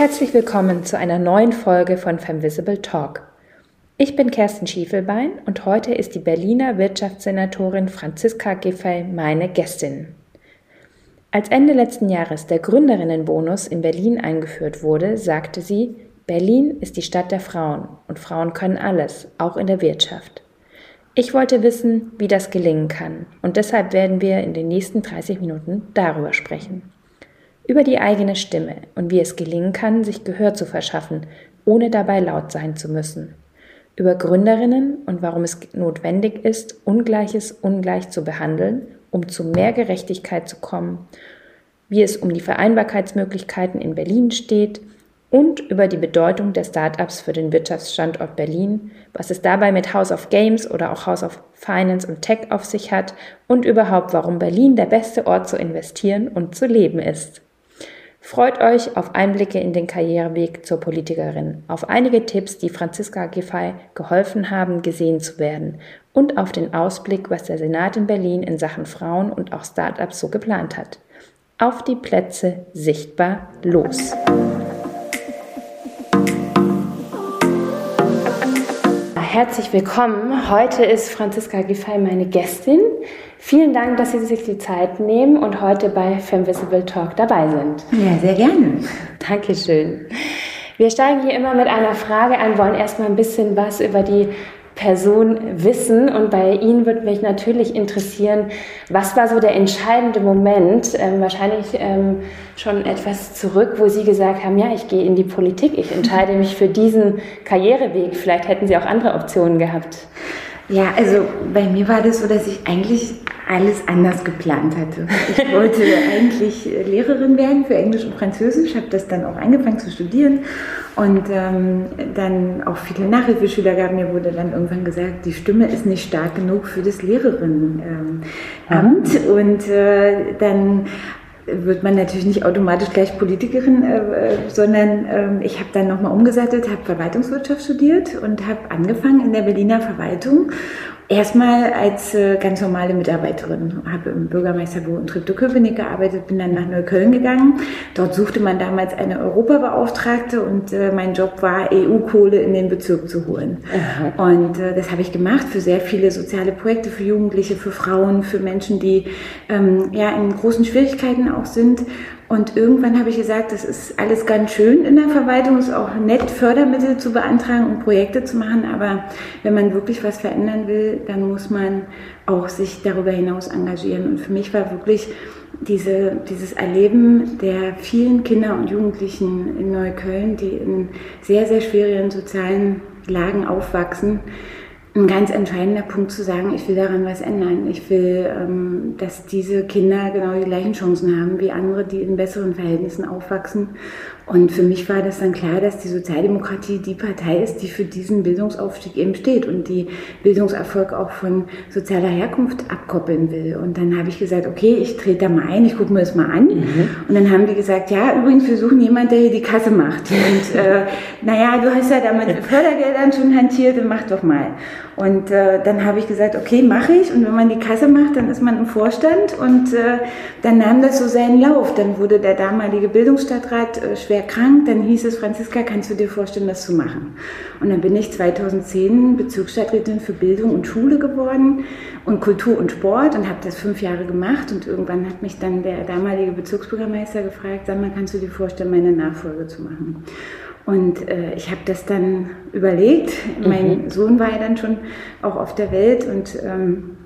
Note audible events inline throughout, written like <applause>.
Herzlich willkommen zu einer neuen Folge von Femvisible Talk. Ich bin Kerstin Schiefelbein und heute ist die Berliner Wirtschaftssenatorin Franziska Giffey meine Gästin. Als Ende letzten Jahres der Gründerinnenbonus in Berlin eingeführt wurde, sagte sie, Berlin ist die Stadt der Frauen und Frauen können alles, auch in der Wirtschaft. Ich wollte wissen, wie das gelingen kann und deshalb werden wir in den nächsten 30 Minuten darüber sprechen. Über die eigene Stimme und wie es gelingen kann, sich Gehör zu verschaffen, ohne dabei laut sein zu müssen. Über Gründerinnen und warum es notwendig ist, Ungleiches ungleich zu behandeln um zu mehr Gerechtigkeit zu kommen, wie es um die Vereinbarkeitsmöglichkeiten in Berlin steht und über die Bedeutung der Startups für den Wirtschaftsstandort Berlin, was es dabei mit House of Games oder auch House of Finance und Tech auf sich hat und überhaupt, warum Berlin der beste Ort zu investieren und zu leben ist. Freut euch auf Einblicke in den Karriereweg zur Politikerin, auf einige Tipps, die Franziska Giffey geholfen haben, gesehen zu werden und auf den Ausblick, was der Senat in Berlin in Sachen Frauen und auch Startups so geplant hat. Auf die Plätze sichtbar los. Herzlich willkommen. Heute ist Franziska Giffey meine Gästin. Vielen Dank, dass Sie sich die Zeit nehmen und heute bei Femvisible Talk dabei sind. Ja, sehr gerne. Dankeschön. Wir steigen hier immer mit einer Frage ein, wollen erstmal ein bisschen was über die Person wissen. Und bei Ihnen würde mich natürlich interessieren, was war so der entscheidende Moment, ähm, wahrscheinlich ähm, schon etwas zurück, wo Sie gesagt haben, ja, ich gehe in die Politik, ich entscheide mich für diesen Karriereweg. Vielleicht hätten Sie auch andere Optionen gehabt. Ja, also bei mir war das so, dass ich eigentlich alles anders geplant hatte. Ich <laughs> wollte eigentlich Lehrerin werden für Englisch und Französisch, habe das dann auch angefangen zu studieren und ähm, dann auch viele Nachhilfeschüler gab. Mir wurde dann irgendwann gesagt, die Stimme ist nicht stark genug für das Lehrerinnenamt. Ähm, und äh, dann wird man natürlich nicht automatisch gleich Politikerin, äh, äh sondern äh, ich habe dann nochmal umgesattelt, habe Verwaltungswirtschaft studiert und habe angefangen in der Berliner Verwaltung Erstmal als äh, ganz normale Mitarbeiterin, habe im Bürgermeisterbüro in Treptow-Köpenick gearbeitet, bin dann nach Neukölln gegangen. Dort suchte man damals eine Europabeauftragte und äh, mein Job war, EU-Kohle in den Bezirk zu holen. Aha. Und äh, das habe ich gemacht für sehr viele soziale Projekte, für Jugendliche, für Frauen, für Menschen, die ähm, ja in großen Schwierigkeiten auch sind. Und irgendwann habe ich gesagt, das ist alles ganz schön in der Verwaltung, es ist auch nett, Fördermittel zu beantragen und Projekte zu machen, aber wenn man wirklich was verändern will, dann muss man auch sich darüber hinaus engagieren. Und für mich war wirklich diese, dieses Erleben der vielen Kinder und Jugendlichen in Neukölln, die in sehr, sehr schwierigen sozialen Lagen aufwachsen, ein ganz entscheidender Punkt zu sagen, ich will daran was ändern. Ich will, ähm, dass diese Kinder genau die gleichen Chancen haben wie andere, die in besseren Verhältnissen aufwachsen und für mich war das dann klar, dass die Sozialdemokratie die Partei ist, die für diesen Bildungsaufstieg eben steht und die Bildungserfolg auch von sozialer Herkunft abkoppeln will. Und dann habe ich gesagt, okay, ich trete da mal ein, ich gucke mir das mal an. Mhm. Und dann haben die gesagt, ja, übrigens, wir suchen jemanden, der hier die Kasse macht. Und äh, <laughs> naja, du hast ja damit Fördergeldern schon hantiert, dann mach doch mal. Und äh, dann habe ich gesagt, okay, mache ich. Und wenn man die Kasse macht, dann ist man im Vorstand. Und äh, dann nahm das so seinen Lauf. Dann wurde der damalige Bildungsstadtrat äh, schwer krank. Dann hieß es, Franziska, kannst du dir vorstellen, das zu machen? Und dann bin ich 2010 Bezirksstadträtin für Bildung und Schule geworden und Kultur und Sport und habe das fünf Jahre gemacht. Und irgendwann hat mich dann der damalige Bezirksbürgermeister gefragt, sag mal, kannst du dir vorstellen, meine Nachfolge zu machen? Und äh, ich habe das dann überlegt. Mhm. Mein Sohn war ja dann schon auch auf der Welt und ähm,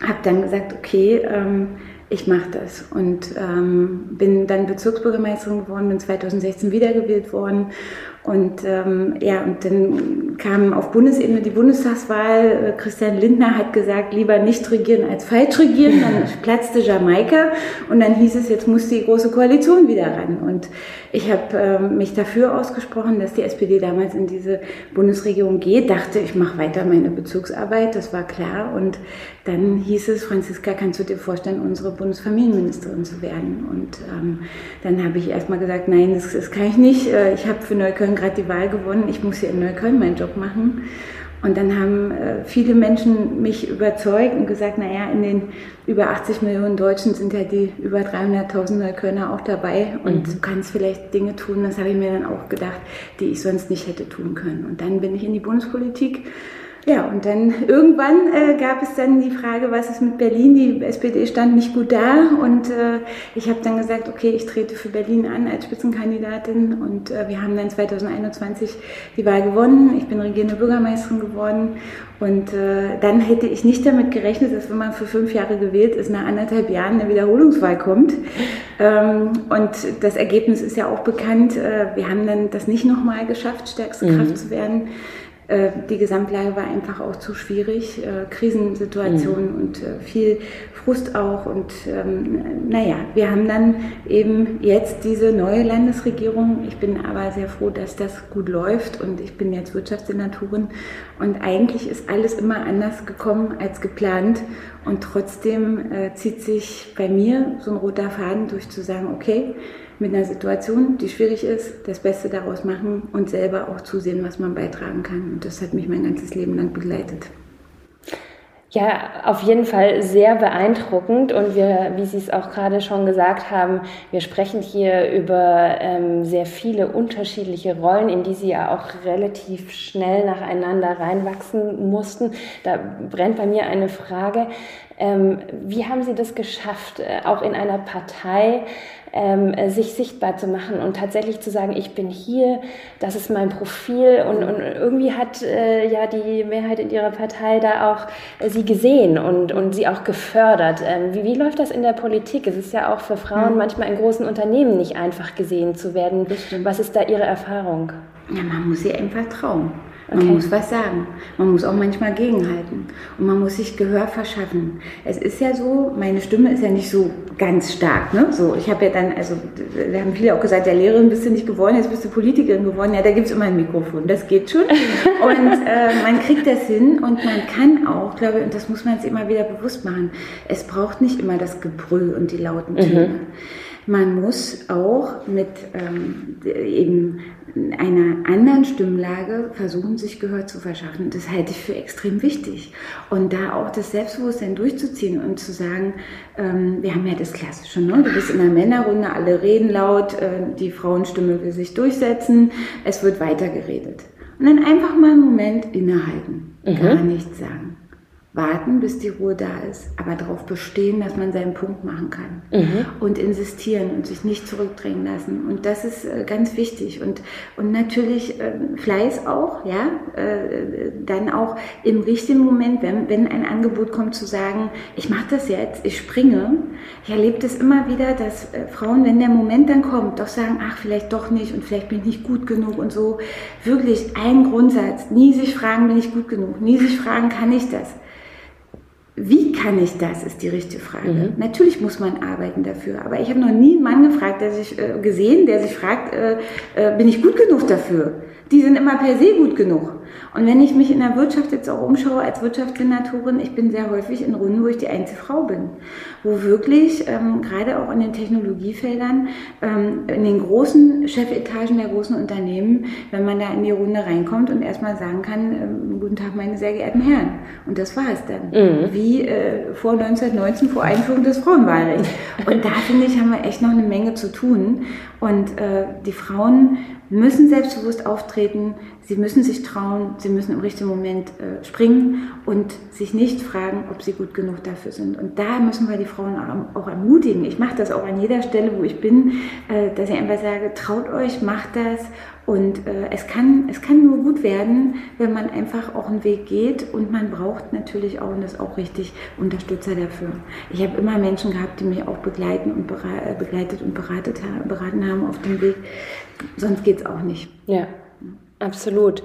habe dann gesagt, okay, ähm, ich mache das. Und ähm, bin dann Bezirksbürgermeisterin geworden, bin 2016 wiedergewählt worden und ähm, ja, und dann kam auf Bundesebene die Bundestagswahl. Äh, Christian Lindner hat gesagt, lieber nicht regieren als falsch regieren. Dann <laughs> platzte Jamaika und dann hieß es, jetzt muss die große Koalition wieder ran. Und ich habe ähm, mich dafür ausgesprochen, dass die SPD damals in diese Bundesregierung geht. Dachte, ich mache weiter meine Bezirksarbeit, das war klar. Und dann hieß es, Franziska, kannst du dir vorstellen, unsere Bundesfamilienministerin zu werden? Und ähm, dann habe ich erstmal gesagt, nein, das, das kann ich nicht. Äh, ich habe für Neukölln gerade die Wahl gewonnen. Ich muss hier in Neukölln meinen Job machen. Und dann haben äh, viele Menschen mich überzeugt und gesagt, naja, in den über 80 Millionen Deutschen sind ja die über 300.000 Neuköllner auch dabei und mhm. du kannst vielleicht Dinge tun, das habe ich mir dann auch gedacht, die ich sonst nicht hätte tun können. Und dann bin ich in die Bundespolitik ja, und dann irgendwann äh, gab es dann die Frage, was ist mit Berlin? Die SPD stand nicht gut da und äh, ich habe dann gesagt, okay, ich trete für Berlin an als Spitzenkandidatin und äh, wir haben dann 2021 die Wahl gewonnen. Ich bin regierende Bürgermeisterin geworden und äh, dann hätte ich nicht damit gerechnet, dass wenn man für fünf Jahre gewählt ist, nach anderthalb Jahren eine Wiederholungswahl kommt. Ähm, und das Ergebnis ist ja auch bekannt. Äh, wir haben dann das nicht nochmal geschafft, stärkste mhm. Kraft zu werden. Äh, die Gesamtlage war einfach auch zu schwierig, äh, Krisensituationen mhm. und äh, viel Frust auch. Und ähm, naja, wir haben dann eben jetzt diese neue Landesregierung. Ich bin aber sehr froh, dass das gut läuft und ich bin jetzt Wirtschaftssenatorin. Und eigentlich ist alles immer anders gekommen als geplant. Und trotzdem äh, zieht sich bei mir so ein roter Faden durch zu sagen, okay, mit einer Situation, die schwierig ist, das Beste daraus machen und selber auch zusehen, was man beitragen kann. Und das hat mich mein ganzes Leben lang begleitet. Ja, auf jeden Fall sehr beeindruckend und wir, wie Sie es auch gerade schon gesagt haben, wir sprechen hier über ähm, sehr viele unterschiedliche Rollen, in die Sie ja auch relativ schnell nacheinander reinwachsen mussten. Da brennt bei mir eine Frage. Ähm, wie haben Sie das geschafft, äh, auch in einer Partei ähm, äh, sich sichtbar zu machen und tatsächlich zu sagen, ich bin hier, das ist mein Profil und, und irgendwie hat äh, ja die Mehrheit in ihrer Partei da auch äh, sie gesehen und, und sie auch gefördert. Ähm, wie, wie läuft das in der Politik? Es ist ja auch für Frauen mhm. manchmal in großen Unternehmen nicht einfach gesehen zu werden. Was ist da Ihre Erfahrung? Ja, man muss sie einfach trauen. Man okay. muss was sagen. Man muss auch manchmal gegenhalten. Und man muss sich Gehör verschaffen. Es ist ja so, meine Stimme ist ja nicht so ganz stark. Ne? So, ich habe ja dann, also da haben viele auch gesagt, der Lehrerin bist du nicht geworden, jetzt bist du Politikerin geworden. Ja, da gibt es immer ein Mikrofon. Das geht schon. <laughs> Und äh, man kriegt das hin und man kann auch, glaube ich, und das muss man jetzt immer wieder bewusst machen, es braucht nicht immer das Gebrüll und die lauten Töne. Mhm. Man muss auch mit ähm, eben einer anderen Stimmlage versuchen, sich Gehör zu verschaffen. Das halte ich für extrem wichtig. Und da auch das Selbstbewusstsein durchzuziehen und zu sagen, ähm, wir haben ja das Klassische, ne? du bist in einer Männerrunde, alle reden laut, äh, die Frauenstimme will sich durchsetzen, es wird weitergeredet. Und dann einfach mal einen Moment innehalten, mhm. gar nichts sagen warten, bis die Ruhe da ist, aber darauf bestehen, dass man seinen Punkt machen kann mhm. und insistieren und sich nicht zurückdrängen lassen. Und das ist äh, ganz wichtig. Und, und natürlich äh, Fleiß auch, ja, äh, dann auch im richtigen Moment, wenn, wenn ein Angebot kommt, zu sagen, ich mache das jetzt, ich springe. Ich erlebe das immer wieder, dass äh, Frauen, wenn der Moment dann kommt, doch sagen, ach, vielleicht doch nicht und vielleicht bin ich nicht gut genug und so. Wirklich ein Grundsatz, nie sich fragen, bin ich gut genug, nie sich fragen, kann ich das. Wie kann ich das, ist die richtige Frage. Mhm. Natürlich muss man arbeiten dafür, aber ich habe noch nie einen Mann gefragt, der sich äh, gesehen, der sich fragt, äh, äh, bin ich gut genug dafür? Die sind immer per se gut genug. Und wenn ich mich in der Wirtschaft jetzt auch umschaue als Wirtschaftssenatorin, ich bin sehr häufig in Runden, wo ich die einzige Frau bin. Wo wirklich, ähm, gerade auch in den Technologiefeldern, ähm, in den großen Chefetagen der großen Unternehmen, wenn man da in die Runde reinkommt und erstmal sagen kann, ähm, guten Tag, meine sehr geehrten Herren. Und das war es dann. Mhm. Wie äh, vor 1919, vor Einführung des Frauenwahlrechts. <laughs> Und da finde ich, haben wir echt noch eine Menge zu tun. Und äh, die Frauen müssen selbstbewusst auftreten, sie müssen sich trauen, sie müssen im richtigen Moment äh, springen und sich nicht fragen, ob sie gut genug dafür sind. Und da müssen wir die Frauen auch, auch ermutigen. Ich mache das auch an jeder Stelle, wo ich bin, äh, dass ich einfach sage, traut euch, macht das. Und äh, es, kann, es kann nur gut werden, wenn man einfach auch einen Weg geht und man braucht natürlich auch, und das ist auch richtig, Unterstützer dafür. Ich habe immer Menschen gehabt, die mich auch begleiten und äh, begleitet und beratet, beraten haben auf dem Weg. Sonst geht es auch nicht. Ja. Absolut.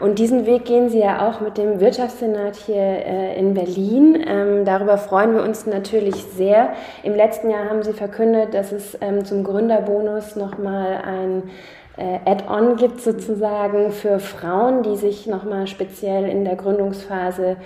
Und diesen Weg gehen Sie ja auch mit dem Wirtschaftssenat hier äh, in Berlin. Ähm, darüber freuen wir uns natürlich sehr. Im letzten Jahr haben Sie verkündet, dass es ähm, zum Gründerbonus nochmal ein Add-on gibt sozusagen für Frauen, die sich nochmal speziell in der Gründungsphase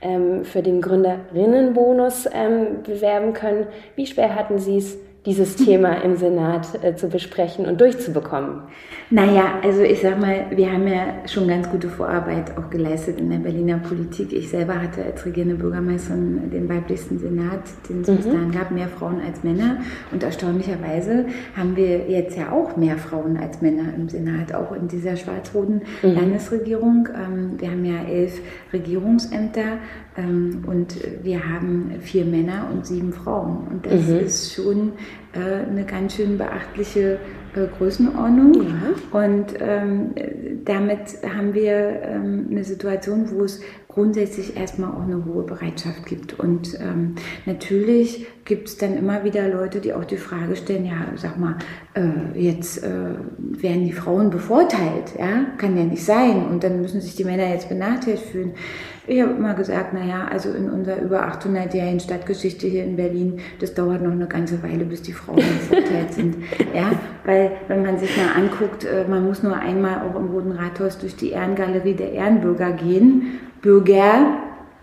ähm, für den Gründerinnenbonus ähm, bewerben können. Wie schwer hatten Sie es, dieses Thema im Senat äh, zu besprechen und durchzubekommen? Naja, also ich sag mal, wir haben ja schon ganz gute Vorarbeit auch geleistet in der Berliner Politik. Ich selber hatte als regierende Bürgermeisterin den weiblichsten Senat, den es mhm. bis dahin gab, mehr Frauen als Männer. Und erstaunlicherweise haben wir jetzt ja auch mehr Frauen als Männer im Senat, auch in dieser schwarz-roten mhm. Landesregierung. Ähm, wir haben ja elf Regierungsämter ähm, und wir haben vier Männer und sieben Frauen. Und das mhm. ist schon äh, eine ganz schön beachtliche äh, Größenordnung. Ja. Und ähm, damit haben wir ähm, eine Situation, wo es grundsätzlich erstmal auch eine hohe Bereitschaft gibt. Und ähm, natürlich gibt es dann immer wieder Leute, die auch die Frage stellen, ja, sag mal, äh, jetzt äh, werden die Frauen bevorteilt, ja, kann ja nicht sein. Und dann müssen sich die Männer jetzt benachteiligt fühlen. Ich habe immer gesagt, naja, also in unserer über 800-jährigen Stadtgeschichte hier in Berlin, das dauert noch eine ganze Weile, bis die Frauen bevorteilt sind. Ja, weil wenn man sich mal anguckt, äh, man muss nur einmal auch im Roten Rathaus durch die Ehrengalerie der Ehrenbürger gehen. Bürger,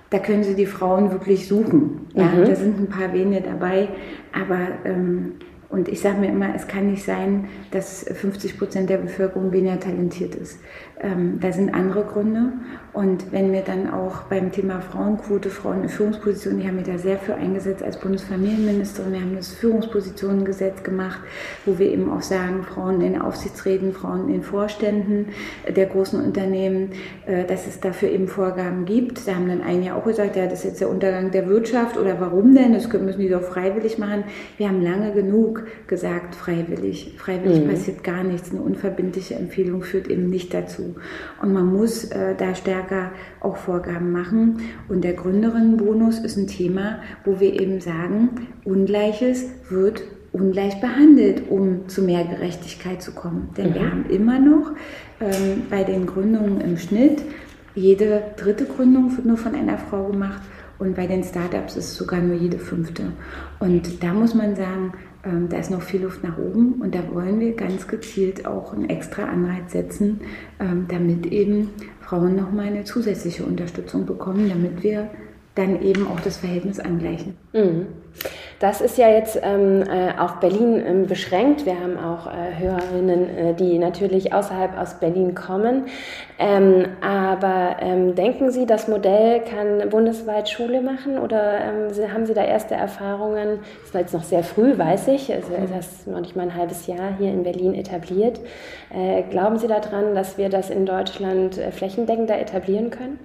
da können Sie die Frauen wirklich suchen. Ja, mhm. da sind ein paar wenige dabei, aber ähm, und ich sage mir immer, es kann nicht sein, dass 50 Prozent der Bevölkerung weniger talentiert ist. Ähm, da sind andere Gründe. Und wenn wir dann auch beim Thema Frauenquote, Frauen in Führungspositionen, ich habe mich da sehr für eingesetzt als Bundesfamilienministerin. Wir haben das Führungspositionengesetz gemacht, wo wir eben auch sagen, Frauen in Aufsichtsräten, Frauen in Vorständen der großen Unternehmen, äh, dass es dafür eben Vorgaben gibt. Da haben dann einige auch gesagt, ja, das ist jetzt der Untergang der Wirtschaft oder warum denn? Das müssen die doch freiwillig machen. Wir haben lange genug gesagt, freiwillig. Freiwillig mhm. passiert gar nichts. Eine unverbindliche Empfehlung führt eben nicht dazu. Und man muss äh, da stärker auch Vorgaben machen. Und der Gründerinnenbonus ist ein Thema, wo wir eben sagen, Ungleiches wird ungleich behandelt, um zu mehr Gerechtigkeit zu kommen. Denn mhm. wir haben immer noch ähm, bei den Gründungen im Schnitt, jede dritte Gründung wird nur von einer Frau gemacht und bei den Startups ist es sogar nur jede fünfte. Und da muss man sagen, ähm, da ist noch viel Luft nach oben und da wollen wir ganz gezielt auch einen extra Anreiz setzen, ähm, damit eben Frauen nochmal eine zusätzliche Unterstützung bekommen, damit wir dann eben auch das Verhältnis angleichen. Mhm. Das ist ja jetzt ähm, äh, auf Berlin ähm, beschränkt. Wir haben auch äh, Hörerinnen, äh, die natürlich außerhalb aus Berlin kommen. Ähm, aber ähm, denken Sie, das Modell kann bundesweit Schule machen oder ähm, haben Sie da erste Erfahrungen? Das ist jetzt noch sehr früh, weiß ich. Also, das ist noch nicht mal ein halbes Jahr hier in Berlin etabliert. Äh, glauben Sie daran, dass wir das in Deutschland äh, flächendeckender etablieren können?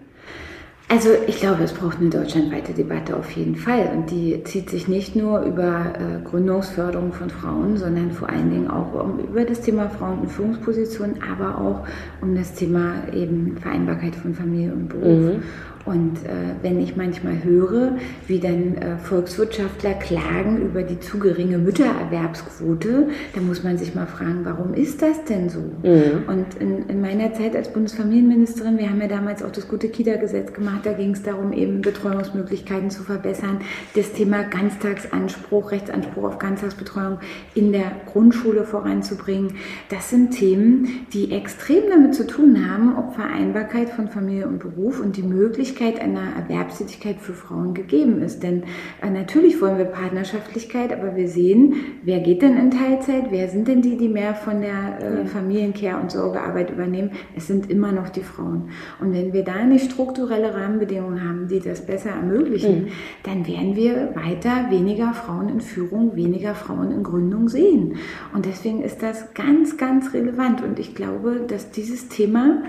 Also ich glaube, es braucht eine deutschlandweite Debatte auf jeden Fall. Und die zieht sich nicht nur über äh, Gründungsförderung von Frauen, sondern vor allen Dingen auch über das Thema Frauen in Führungspositionen, aber auch um das Thema eben Vereinbarkeit von Familie und Beruf. Mhm. Und äh, wenn ich manchmal höre, wie dann äh, Volkswirtschaftler klagen über die zu geringe Müttererwerbsquote, dann muss man sich mal fragen, warum ist das denn so? Mhm. Und in, in, meiner Zeit als Bundesfamilienministerin, wir haben ja damals auch das gute Kita-Gesetz gemacht, da ging es darum, eben Betreuungsmöglichkeiten zu verbessern, das Thema Ganztagsanspruch, Rechtsanspruch auf Ganztagsbetreuung in der Grundschule voranzubringen. Das sind Themen, die extrem damit zu tun haben, ob Vereinbarkeit von Familie und Beruf und die Möglichkeit, Möglichkeit einer Erwerbstätigkeit für Frauen gegeben ist. Denn äh, natürlich wollen wir Partnerschaftlichkeit, aber wir sehen, wer geht denn in Teilzeit, wer sind denn die, die mehr von der äh. Familiencare- und Sorgearbeit übernehmen. Es sind immer noch die Frauen. Und wenn wir da nicht strukturelle Rahmenbedingungen haben, die das besser ermöglichen, mhm. dann werden wir weiter weniger Frauen in Führung, weniger Frauen in Gründung sehen. Und deswegen ist das ganz, ganz relevant. Und ich glaube, dass dieses Thema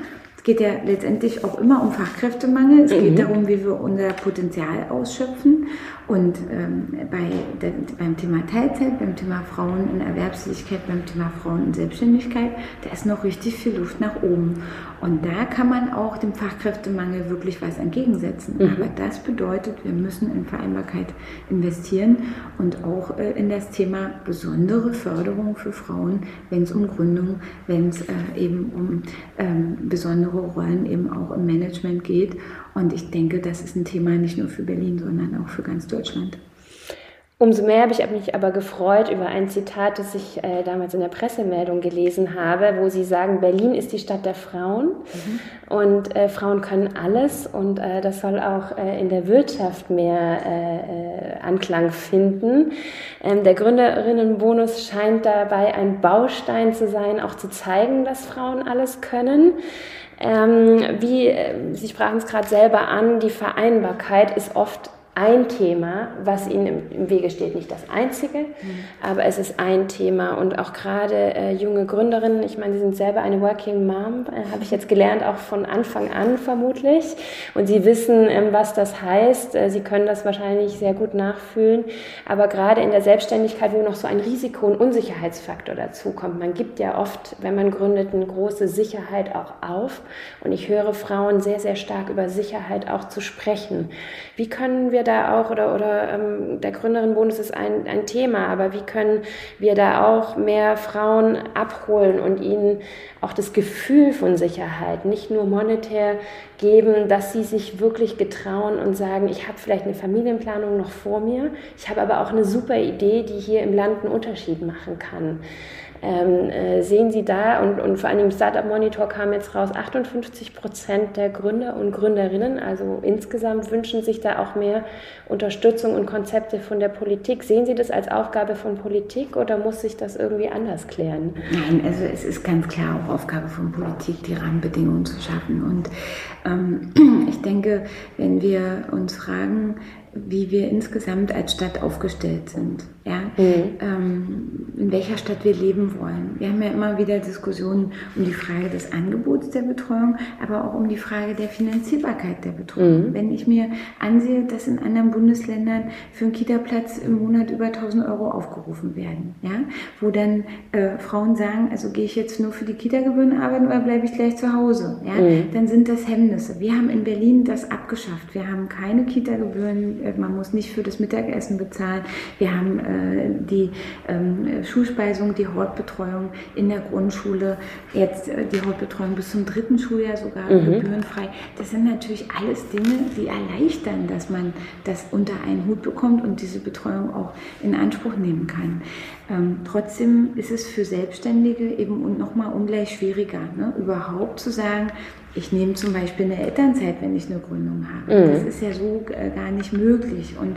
geht ja letztendlich auch immer um Fachkräftemangel. Es mhm. geht darum, wie wir unser Potenzial ausschöpfen. Und ähm, bei, der, beim Thema Teilzeit, beim Thema Frauen in Erwerbstätigkeit, beim Thema Frauen in Selbstständigkeit, da ist noch richtig viel Luft nach oben. Und da kann man auch dem Fachkräftemangel wirklich was entgegensetzen. Mhm. Aber das bedeutet, wir müssen in Vereinbarkeit investieren und auch äh, in das Thema besondere Förderung für Frauen, wenn es um Gründung, wenn es äh, eben um ähm, besondere Rollen eben auch im Management geht. Und ich denke, das ist ein Thema nicht nur für Berlin, sondern auch für ganz Deutschland. Umso mehr habe ich mich aber gefreut über ein Zitat, das ich äh, damals in der Pressemeldung gelesen habe, wo Sie sagen, Berlin ist die Stadt der Frauen mhm. und äh, Frauen können alles und äh, das soll auch äh, in der Wirtschaft mehr äh, äh, Anklang finden. Ähm, der Gründerinnenbonus scheint dabei ein Baustein zu sein, auch zu zeigen, dass Frauen alles können. Ähm, wie, Sie sprachen es gerade selber an, die Vereinbarkeit ist oft ein Thema, was ihnen im, Wege steht. Nicht das einzige, mhm. aber es ist ein Thema. Und auch gerade äh, junge Gründerinnen, ich meine, sie sind selber eine Working Mom, äh, habe ich jetzt gelernt, auch von Anfang an vermutlich. Und sie wissen, ähm, was das heißt. Äh, sie können das wahrscheinlich sehr gut nachfühlen. Aber gerade in der Selbstständigkeit, wo noch so ein Risiko- und Unsicherheitsfaktor dazukommt, man gibt ja oft, wenn man gründet, eine große Sicherheit auch auf. Und ich höre Frauen sehr, sehr stark über Sicherheit auch zu sprechen. Wie können wir da auch, oder, oder ähm, der Gründerinnenbonus ist ein, ein Thema, aber wie können wir da auch mehr Frauen abholen und ihnen auch das Gefühl von Sicherheit, nicht nur monetär geben, dass sie sich wirklich getrauen und sagen, ich habe vielleicht eine Familienplanung noch vor mir, ich habe aber auch eine super Idee, die hier im Land einen Unterschied machen kann. Ähm, äh, sehen Sie da, und, und vor allem im Startup Monitor kam jetzt raus, 58 Prozent der Gründer und Gründerinnen, also insgesamt wünschen sich da auch mehr Unterstützung und Konzepte von der Politik. Sehen Sie das als Aufgabe von Politik oder muss sich das irgendwie anders klären? Nein, also es ist ganz klar auch Aufgabe von Politik, die Rahmenbedingungen zu schaffen. Und ähm, <clears throat> ich denke, wenn wir uns fragen, wie wir insgesamt als Stadt aufgestellt sind. Ja? Mhm. Ähm, in welcher Stadt wir leben wollen. Wir haben ja immer wieder Diskussionen um die Frage des Angebots der Betreuung, aber auch um die Frage der Finanzierbarkeit der Betreuung. Mhm. Wenn ich mir ansehe, dass in anderen Bundesländern für einen Kita-Platz im Monat über 1000 Euro aufgerufen werden, ja? wo dann äh, Frauen sagen, also gehe ich jetzt nur für die Kita-Gebühren arbeiten oder bleibe ich gleich zu Hause, ja? Mhm. dann sind das Hemmnisse. Wir haben in Berlin das abgeschafft. Wir haben keine Kita-Gebühren äh, man muss nicht für das Mittagessen bezahlen. Wir haben äh, die ähm, Schulspeisung, die Hortbetreuung in der Grundschule, jetzt äh, die Hortbetreuung bis zum dritten Schuljahr sogar mhm. gebührenfrei. Das sind natürlich alles Dinge, die erleichtern, dass man das unter einen Hut bekommt und diese Betreuung auch in Anspruch nehmen kann. Ähm, trotzdem ist es für Selbstständige eben nochmal ungleich schwieriger, ne? überhaupt zu sagen, ich nehme zum Beispiel eine Elternzeit, wenn ich eine Gründung habe. Mhm. Das ist ja so äh, gar nicht möglich. Und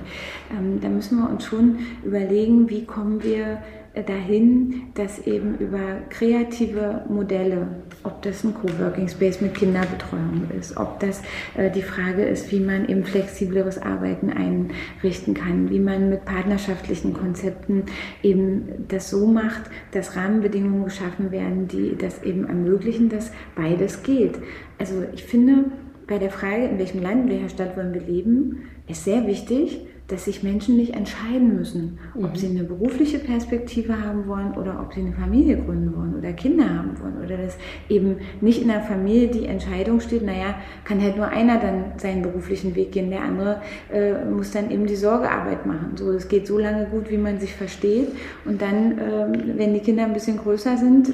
ähm, da müssen wir uns schon überlegen, wie kommen wir dahin, dass eben über kreative Modelle, ob das ein Coworking Space mit Kinderbetreuung ist, ob das äh, die Frage ist, wie man eben flexibleres Arbeiten einrichten kann, wie man mit partnerschaftlichen Konzepten eben das so macht, dass Rahmenbedingungen geschaffen werden, die das eben ermöglichen, dass beides geht. Also ich finde, bei der Frage, in welchem Land, in welcher Stadt wollen wir leben, ist sehr wichtig, dass sich Menschen nicht entscheiden müssen, ob mhm. sie eine berufliche Perspektive haben wollen oder ob sie eine Familie gründen wollen oder Kinder haben wollen oder dass eben nicht in der Familie die Entscheidung steht, naja, kann halt nur einer dann seinen beruflichen Weg gehen, der andere äh, muss dann eben die Sorgearbeit machen. So, das geht so lange gut, wie man sich versteht und dann, äh, wenn die Kinder ein bisschen größer sind,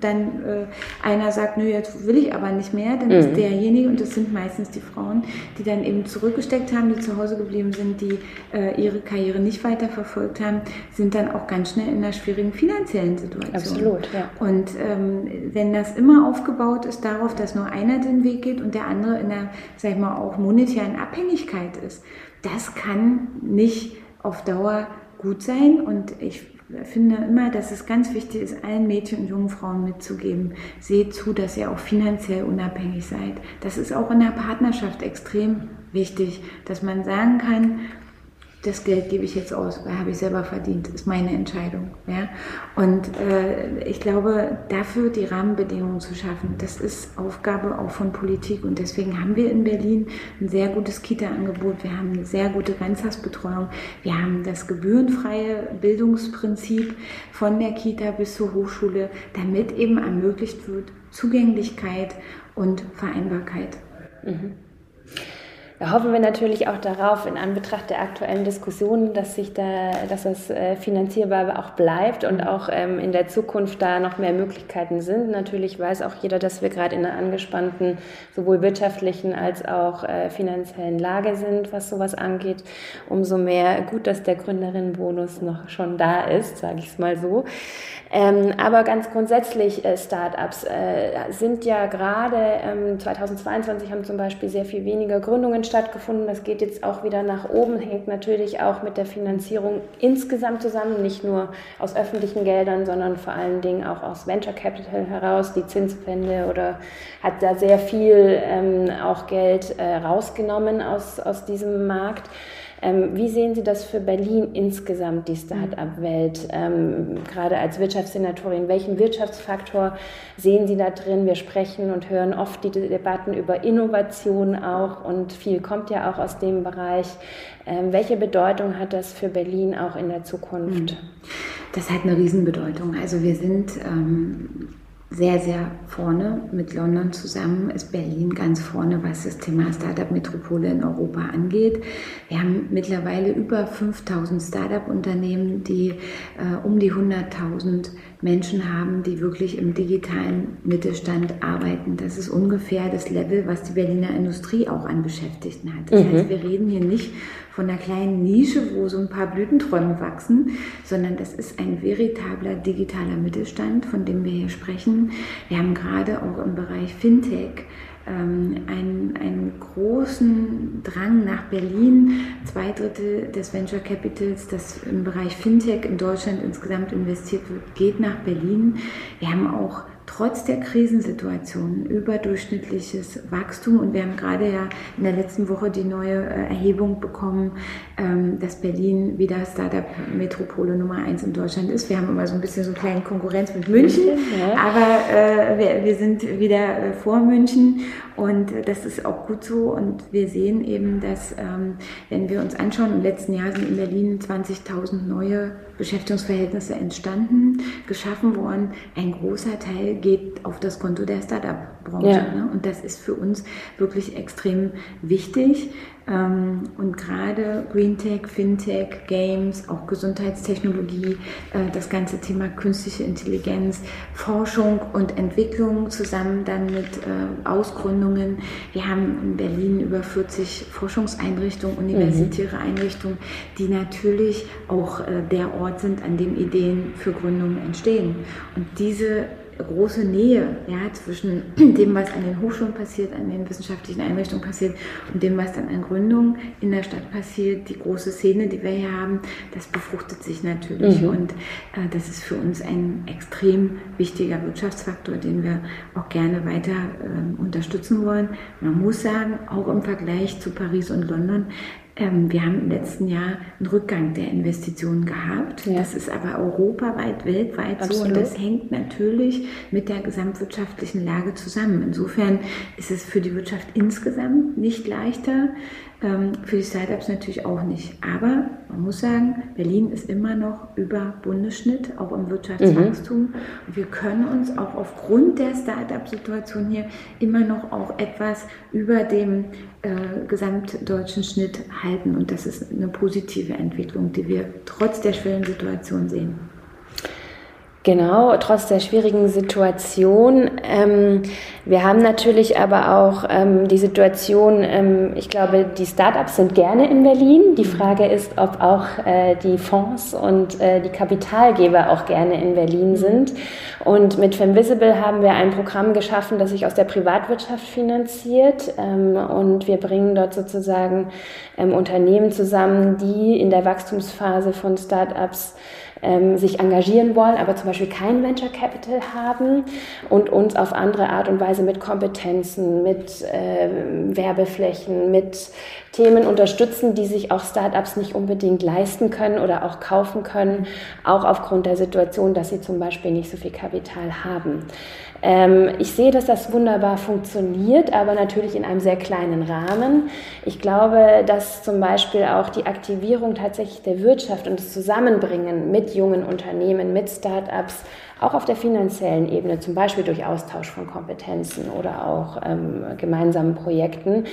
dann äh, einer sagt, nö, jetzt will ich aber nicht mehr, dann mhm. ist derjenige und das sind meistens die Frauen, die dann eben zurückgesteckt haben, die zu Hause geblieben sind, die äh, ihre Karriere nicht weiterverfolgt haben, sind dann auch ganz schnell in einer schwierigen finanziellen Situation. Absolut, ja. Und ähm, wenn das immer aufgebaut ist darauf, dass nur einer den Weg geht und der andere in einer, sag ich mal, auch monetären Abhängigkeit ist, das kann nicht auf Dauer gut sein und ich finde immer, dass es ganz wichtig ist, allen Mädchen und jungen Frauen mitzugeben, seht zu, dass ihr auch finanziell unabhängig seid. Das ist auch in der Partnerschaft extrem wichtig, dass man sagen kann, das Geld gebe ich jetzt aus, weil habe ich selber verdient, ist meine Entscheidung. Ja? Und äh, ich glaube, dafür die Rahmenbedingungen zu schaffen, das ist Aufgabe auch von Politik. Und deswegen haben wir in Berlin ein sehr gutes Kita-Angebot, wir haben eine sehr gute Ganztagsbetreuung, wir haben das gebührenfreie Bildungsprinzip von der Kita bis zur Hochschule, damit eben ermöglicht wird Zugänglichkeit und Vereinbarkeit. Mhm. Da hoffen wir natürlich auch darauf, in Anbetracht der aktuellen Diskussionen, dass sich da, dass das äh, finanzierbar auch bleibt und auch ähm, in der Zukunft da noch mehr Möglichkeiten sind. Natürlich weiß auch jeder, dass wir gerade in einer angespannten, sowohl wirtschaftlichen als auch äh, finanziellen Lage sind, was sowas angeht. Umso mehr gut, dass der Gründerinnenbonus noch schon da ist, sage ich es mal so. Ähm, aber ganz grundsätzlich, äh, Startups äh, sind ja gerade ähm, 2022 haben zum Beispiel sehr viel weniger Gründungen stattgefunden. Das geht jetzt auch wieder nach oben, hängt natürlich auch mit der Finanzierung insgesamt zusammen, nicht nur aus öffentlichen Geldern, sondern vor allen Dingen auch aus Venture Capital heraus, die Zinswende oder hat da sehr viel ähm, auch Geld äh, rausgenommen aus, aus diesem Markt. Ähm, wie sehen Sie das für Berlin insgesamt, die Start-up-Welt, ähm, gerade als Wirtschaftssenatorin? Welchen Wirtschaftsfaktor sehen Sie da drin? Wir sprechen und hören oft die Debatten über Innovation auch und viel kommt ja auch aus dem Bereich. Ähm, welche Bedeutung hat das für Berlin auch in der Zukunft? Hm. Das hat eine Riesenbedeutung. Also wir sind ähm, sehr, sehr vorne. Mit London zusammen ist Berlin ganz vorne, was das Thema Startup-Metropole in Europa angeht. Wir haben mittlerweile über 5000 Startup-Unternehmen, die äh, um die 100.000 Menschen haben, die wirklich im digitalen Mittelstand arbeiten. Das ist ungefähr das Level, was die Berliner Industrie auch an Beschäftigten hat. Das mhm. heißt, wir reden hier nicht von einer kleinen Nische, wo so ein paar Blütenträume wachsen, sondern das ist ein veritabler digitaler Mittelstand, von dem wir hier sprechen. Wir haben gerade auch im Bereich Fintech ähm, einen, einen großen Drang nach Berlin. Zwei Drittel des Venture Capitals, das im Bereich Fintech in Deutschland insgesamt investiert wird, geht nach Berlin. Wir haben auch trotz der Krisensituation überdurchschnittliches Wachstum. Und wir haben gerade ja in der letzten Woche die neue äh, Erhebung bekommen, ähm, dass Berlin wieder Startup-Metropole Nummer eins in Deutschland ist. Wir haben immer so ein bisschen so eine kleine Konkurrenz mit München, aber äh, wir, wir sind wieder äh, vor München und das ist auch gut so. Und wir sehen eben, dass, ähm, wenn wir uns anschauen, im letzten Jahr sind in Berlin 20.000 neue Beschäftigungsverhältnisse entstanden, geschaffen worden. Ein großer Teil geht auf das Konto der Startup-Branche. Ja. Ne? Und das ist für uns wirklich extrem wichtig. Ähm, und gerade Green Tech, Fintech, Games, auch Gesundheitstechnologie, äh, das ganze Thema künstliche Intelligenz, Forschung und Entwicklung zusammen dann mit äh, Ausgründungen. Wir haben in Berlin über 40 Forschungseinrichtungen, universitäre mhm. Einrichtungen, die natürlich auch äh, der Ort sind, an dem Ideen für Gründungen entstehen. Und diese große Nähe ja, zwischen <clears throat> dem, was an den Hochschulen passiert, an den wissenschaftlichen Einrichtungen passiert und dem, was dann an Gründungen in der Stadt passiert, die große Szene, die wir hier haben, das befruchtet sich natürlich. Mhm. Und äh, das ist für uns ein extrem wichtiger Wirtschaftsfaktor, den wir auch gerne weiter äh, unterstützen wollen. Man muss sagen, auch im Vergleich zu Paris und London, ähm, wir haben im letzten Jahr einen Rückgang der Investitionen gehabt. Ja. Das ist aber europaweit, weltweit Absolut. so und das hängt natürlich mit der gesamtwirtschaftlichen Lage zusammen. Insofern ist es für die Wirtschaft insgesamt nicht leichter, für die Startups natürlich auch nicht. Aber man muss sagen, Berlin ist immer noch über Bundesschnitt, auch im Wirtschaftswachstum. Mhm. Und wir können uns auch aufgrund der Startup-Situation hier immer noch auch etwas über dem äh, gesamtdeutschen Schnitt halten. Und das ist eine positive Entwicklung, die wir trotz der schweren Situation sehen. Genau, trotz der schwierigen Situation. Ähm, wir haben natürlich aber auch ähm, die Situation, ähm, ich glaube, die Startups sind gerne in Berlin. Die Frage ist, ob auch äh, die Fonds und äh, die Kapitalgeber auch gerne in Berlin sind. Und mit Femvisible haben wir ein Programm geschaffen, das sich aus der Privatwirtschaft finanziert. Ähm, und wir bringen dort sozusagen ähm, Unternehmen zusammen, die in der Wachstumsphase von Startups ähm, sich engagieren wollen, aber zum Beispiel kein Venture Capital haben und uns auf andere Art und Weise mit Kompetenzen, mit äh, Werbeflächen, mit Themen unterstützen, die sich auch Startups nicht unbedingt leisten können oder auch kaufen können, auch aufgrund der Situation, dass sie zum Beispiel nicht so viel Kapital haben. Ähm, ich sehe, dass das wunderbar funktioniert, aber natürlich in einem sehr kleinen Rahmen. Ich glaube, dass zum Beispiel auch die Aktivierung tatsächlich der Wirtschaft und das Zusammenbringen mit jungen Unternehmen, mit Startups, auch auf der finanziellen Ebene, zum Beispiel durch Austausch von Kompetenzen oder auch ähm, gemeinsamen Projekten,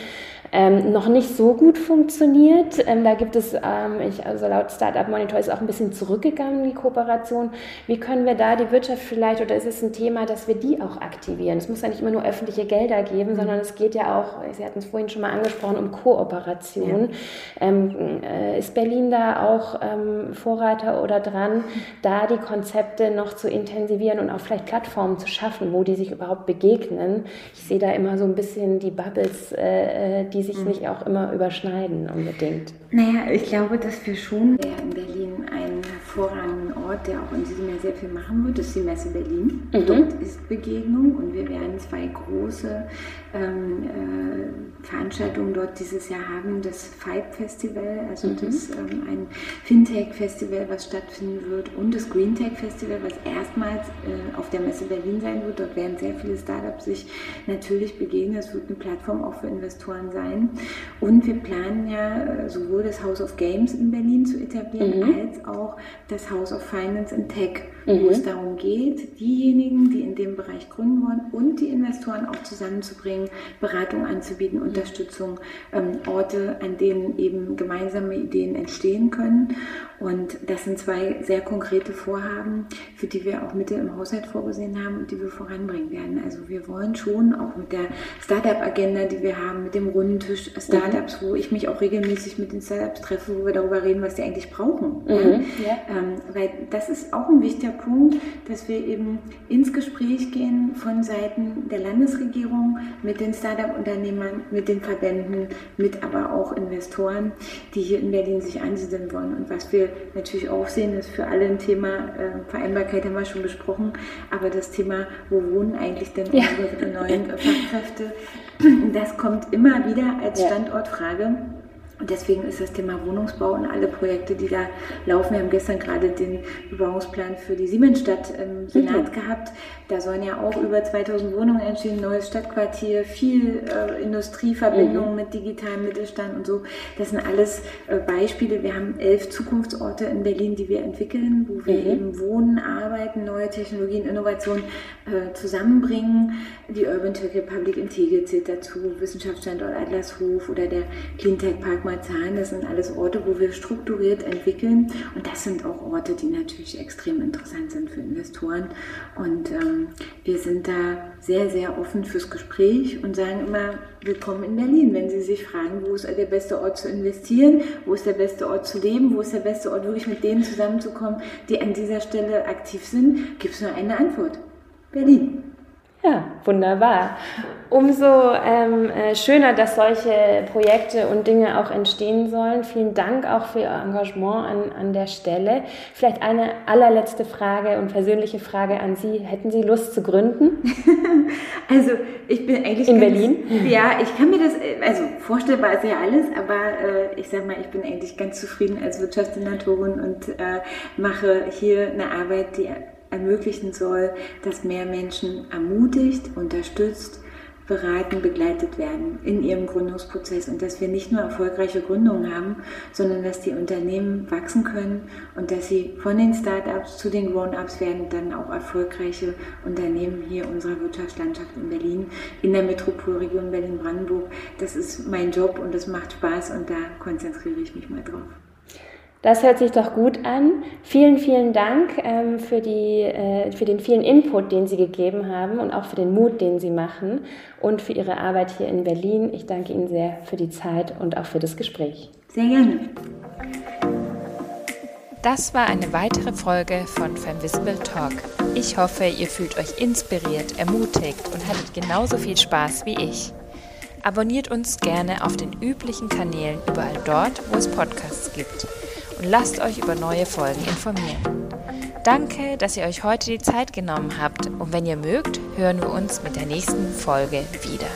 ähm, noch nicht so gut funktioniert. Ähm, da gibt es, ähm, ich, also laut Startup Monitor ist auch ein bisschen zurückgegangen, die Kooperation. Wie können wir da die Wirtschaft vielleicht, oder ist es ein Thema, dass wir die auch aktivieren? Es muss ja nicht immer nur öffentliche Gelder geben, mhm. sondern es geht ja auch, Sie hatten es vorhin schon mal angesprochen, um Kooperation. Ja. Ähm, äh, ist Berlin da auch ähm, Vorreiter oder dran, da die Konzepte noch zu intensivieren und auch vielleicht Plattformen zu schaffen, wo die sich überhaupt begegnen? Ich sehe da immer so ein bisschen die Bubbles, äh, äh die sich mhm. nicht auch immer überschneiden unbedingt. Naja, ich glaube, dass wir schon in Berlin einen hervorragenden Ort, der auch in diesem Jahr sehr viel machen wird, ist die Messe Berlin. Mhm. Dort ist Begegnung und wir werden zwei große ähm, äh, Veranstaltungen dort dieses Jahr haben. Das FIBE Festival, also mhm. das ähm, ein Fintech-Festival, was stattfinden wird und das Green Tech Festival, was erstmals äh, auf der Messe Berlin sein wird. Dort werden sehr viele Startups sich natürlich begegnen. Es wird eine Plattform auch für Investoren sein. Und wir planen ja äh, sowohl das House of Games in Berlin zu etablieren, mhm. als auch das House of Finance and Tech, mhm. wo es darum geht, diejenigen, die in dem Bereich gründen wollen und die Investoren auch zusammenzubringen, Beratung anzubieten, Unterstützung, ähm, Orte, an denen eben gemeinsame Ideen entstehen können. Und das sind zwei sehr konkrete Vorhaben, für die wir auch Mittel im Haushalt vorgesehen haben und die wir voranbringen werden. Also wir wollen schon auch mit der Startup-Agenda, die wir haben, mit dem runden Tisch Startups, mhm. wo ich mich auch regelmäßig mit den Startups treffe, wo wir darüber reden, was die eigentlich brauchen. Mhm. Ja. Ähm, weil das ist auch ein wichtiger Punkt, dass wir eben ins Gespräch gehen von Seiten der Landesregierung mit den Startup-Unternehmern, mit den Verbänden, mit aber auch Investoren, die hier in Berlin sich ansiedeln wollen. Und was wir natürlich auch sehen, ist für alle ein Thema, äh, Vereinbarkeit haben wir schon besprochen, aber das Thema, wo wohnen eigentlich denn ja. unsere neuen Fachkräfte, das kommt immer wieder als Standortfrage. Und deswegen ist das Thema Wohnungsbau und alle Projekte, die da laufen, wir haben gestern gerade den Bebauungsplan für die Siemensstadt im Senat mhm. gehabt. Da sollen ja auch über 2000 Wohnungen entstehen, neues Stadtquartier, viel äh, Industrieverbindungen mhm. mit digitalem Mittelstand und so. Das sind alles äh, Beispiele. Wir haben elf Zukunftsorte in Berlin, die wir entwickeln, wo wir mhm. eben Wohnen, Arbeiten, neue Technologien, Innovationen äh, zusammenbringen. Die Urban Tech Republic in Tegel zählt dazu, Wissenschaftsstandort Adlershof oder der Cleantech Park Marzahn, das sind alles Orte, wo wir strukturiert entwickeln. Und das sind auch Orte, die natürlich extrem interessant sind für Investoren. Und ähm, wir sind da sehr, sehr offen fürs Gespräch und sagen immer, willkommen in Berlin. Wenn Sie sich fragen, wo ist der beste Ort zu investieren, wo ist der beste Ort zu leben, wo ist der beste Ort, wirklich mit denen zusammenzukommen, die an dieser Stelle aktiv sind, gibt es nur eine Antwort. Berlin. Ja, wunderbar. Umso ähm, äh, schöner, dass solche Projekte und Dinge auch entstehen sollen. Vielen Dank auch für Ihr Engagement an, an der Stelle. Vielleicht eine allerletzte Frage und persönliche Frage an Sie. Hätten Sie Lust zu gründen? <laughs> also ich bin eigentlich in Berlin. Ja, ich kann mir das, also vorstellbar ist ja alles, aber äh, ich sag mal, ich bin eigentlich ganz zufrieden als Wirtschaftssenatorin und äh, mache hier eine Arbeit, die ermöglichen soll, dass mehr Menschen ermutigt, unterstützt, beraten, begleitet werden in ihrem Gründungsprozess und dass wir nicht nur erfolgreiche Gründungen haben, sondern dass die Unternehmen wachsen können und dass sie von den Startups zu den Grown-ups werden, dann auch erfolgreiche Unternehmen hier unserer Wirtschaftslandschaft in Berlin, in der Metropolregion Berlin-Brandenburg. Das ist mein Job und das macht Spaß und da konzentriere ich mich mal drauf. Das hört sich doch gut an. Vielen, vielen Dank ähm, für, die, äh, für den vielen Input, den Sie gegeben haben und auch für den Mut, den Sie machen und für Ihre Arbeit hier in Berlin. Ich danke Ihnen sehr für die Zeit und auch für das Gespräch. Sehr gerne. Das war eine weitere Folge von Femvisible Talk. Ich hoffe, ihr fühlt euch inspiriert, ermutigt und hattet genauso viel Spaß wie ich. Abonniert uns gerne auf den üblichen Kanälen überall dort, wo es Podcasts gibt und lasst euch über neue Folgen informieren. Danke, dass ihr euch heute die Zeit genommen habt und wenn ihr mögt, hören wir uns mit der nächsten Folge wieder.